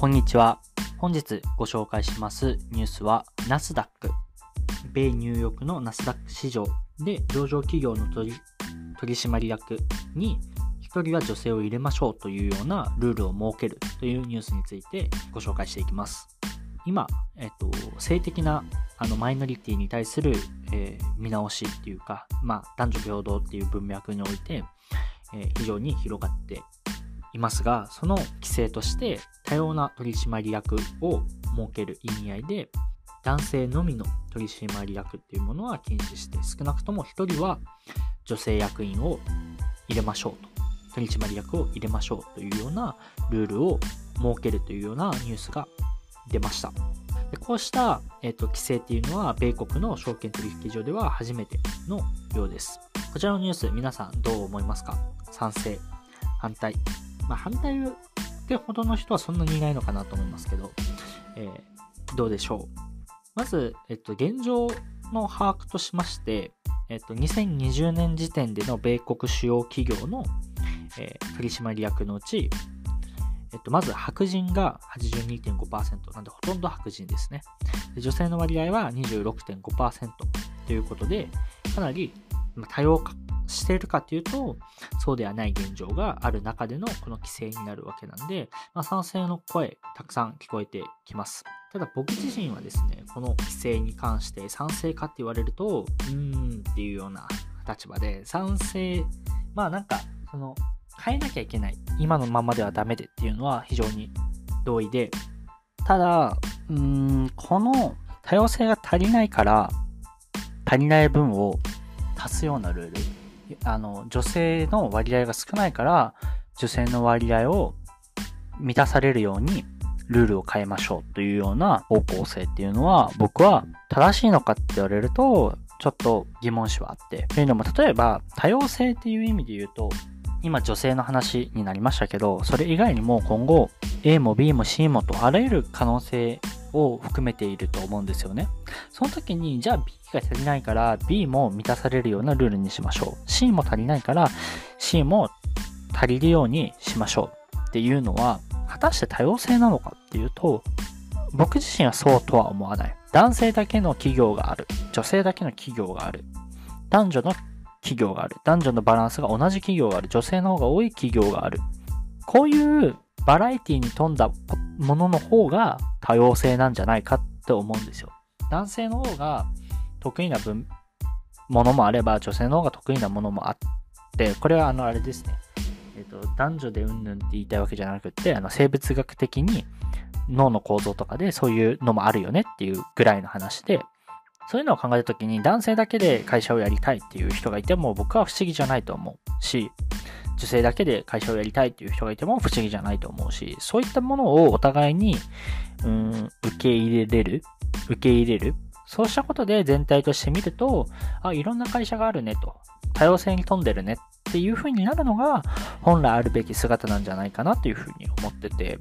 こんにちは。本日ご紹介しますニュースはナスダック。米ニューヨークのナスダック市場で上場企業の取締役に1人は女性を入れましょうというようなルールを設けるというニュースについてご紹介していきます。今、えっと、性的なあのマイノリティに対する、えー、見直しっていうか、まあ、男女平等っていう文脈において、えー、非常に広がっていますが、その規制として多様な取締役を設ける意味合いで、男性のみの取締役っていうものは禁止して、少なくとも1人は女性役員を入れましょうと。取締役を入れましょうというようなルールを設けるというようなニュースが出ました。でこうした、えーと、規制っていうのは、米国の証券取引所では初めてのようです。こちらのニュース、皆さんどう思いますか？賛成反対まあ、反対ってほどの人はそんなにいないのかなと思いますけど、えー、どうでしょう。まず、えっと、現状の把握としまして、えっと、2020年時点での米国主要企業の、えー、取締役のうち、えっと、まず白人が82.5%なんでほとんど白人ですね。で女性の割合は26.5%ということで、かなり多様化しているかというと、そうではない現状がある中でのこの規制になるわけなんで、まあ、賛成の声、たくさん聞こえてきます。ただ僕自身はですね、この規制に関して賛成かって言われると、うーんっていうような立場で、賛成、まあなんか、その、変えなきゃいけない。今のままではダメでっていうのは非常に同意で、ただ、うーん、この多様性が足りないから、足りない分を足すようなルールあの、女性の割合が少ないから、女性の割合を満たされるようにルールを変えましょうというような方向性っていうのは僕は正しいのかって言われるとちょっと疑問視はあって。というのも例えば多様性っていう意味で言うと今女性の話になりましたけどそれ以外にも今後 A も B も C もとあらゆる可能性を含めていると思うんですよね。その時に、じゃあ B が足りないから B も満たされるようなルールにしましょう。C も足りないから C も足りるようにしましょうっていうのは、果たして多様性なのかっていうと、僕自身はそうとは思わない。男性だけの企業がある。女性だけの企業がある。男女の企業がある。男女のバランスが同じ企業がある。女性の方が多い企業がある。こういうバラエティに富んだものの方が多様性なんじゃないかって思うんですよ。男性の方が得意な分、ものもあれば、女性の方が得意なものもあって、これはあの、あれですね。えっ、と、男女でうんぬんって言いたいわけじゃなくて、あの、生物学的に脳の構造とかでそういうのもあるよねっていうぐらいの話で、そういうのを考えたときに男性だけで会社をやりたいっていう人がいても僕は不思議じゃないと思うし、女性だけで会社をやりたいっていう人がいても不思議じゃないと思うし、そういったものをお互いに、うん、受け入れれる受け入れる。そうしたことで全体として見ると、あ、いろんな会社があるねと、多様性に富んでるねっていう風になるのが、本来あるべき姿なんじゃないかなという風に思ってて、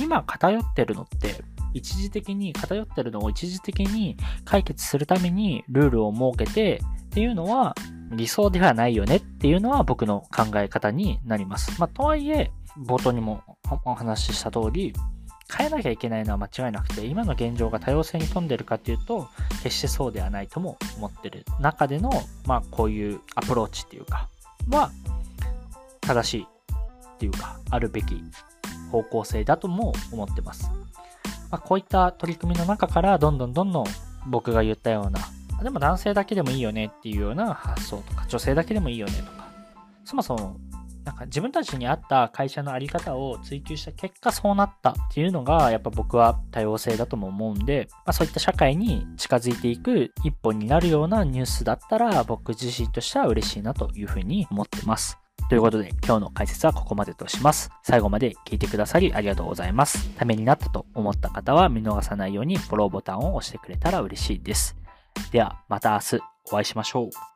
今偏ってるのって、一時的に偏ってるのを一時的に解決するためにルールを設けてっていうのは理想ではないよねっていうのは僕の考え方になります。まあ、とはいえ、冒頭にもお話しした通り、変えなきゃいけないのは間違いなくて、今の現状が多様性に富んでるかっていうと、決してそうではないとも思ってる中での、まあ、こういうアプローチっていうか、は、正しいっていうか、あるべき方向性だとも思ってます。まあ、こういった取り組みの中から、どんどんどんどん僕が言ったようなでも男性だけでもいいよねっていうような発想とか、女性だけでもいいよねとか、そもそも、なんか自分たちに合った会社のあり方を追求した結果そうなったっていうのが、やっぱ僕は多様性だとも思うんで、まあ、そういった社会に近づいていく一本になるようなニュースだったら、僕自身としては嬉しいなというふうに思ってます。ということで今日の解説はここまでとします。最後まで聞いてくださりありがとうございます。ためになったと思った方は見逃さないようにフォローボタンを押してくれたら嬉しいです。ではまた明日お会いしましょう。